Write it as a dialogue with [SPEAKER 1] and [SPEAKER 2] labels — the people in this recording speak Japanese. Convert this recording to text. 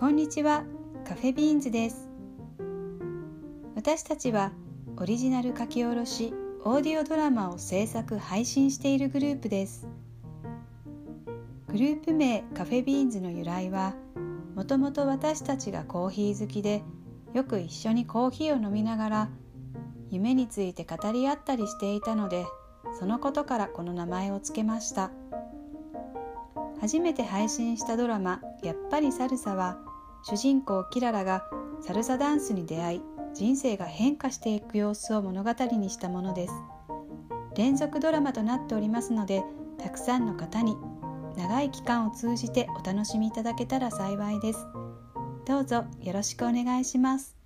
[SPEAKER 1] こんにちは。カフェビーンズです。私たちはオリジナル書き下ろしオーディオドラマを制作配信しているグループです。グループ名カフェビーンズの由来はもともと私たちがコーヒー好きでよく一緒にコーヒーを飲みながら夢について語り合ったりしていたのでそのことからこの名前を付けました。初めて配信したドラマ「やっぱりサルサ」は主人公キララがサルサダンスに出会い人生が変化していく様子を物語にしたものです。連続ドラマとなっておりますのでたくさんの方に長い期間を通じてお楽しみいただけたら幸いです。どうぞよろしくお願いします。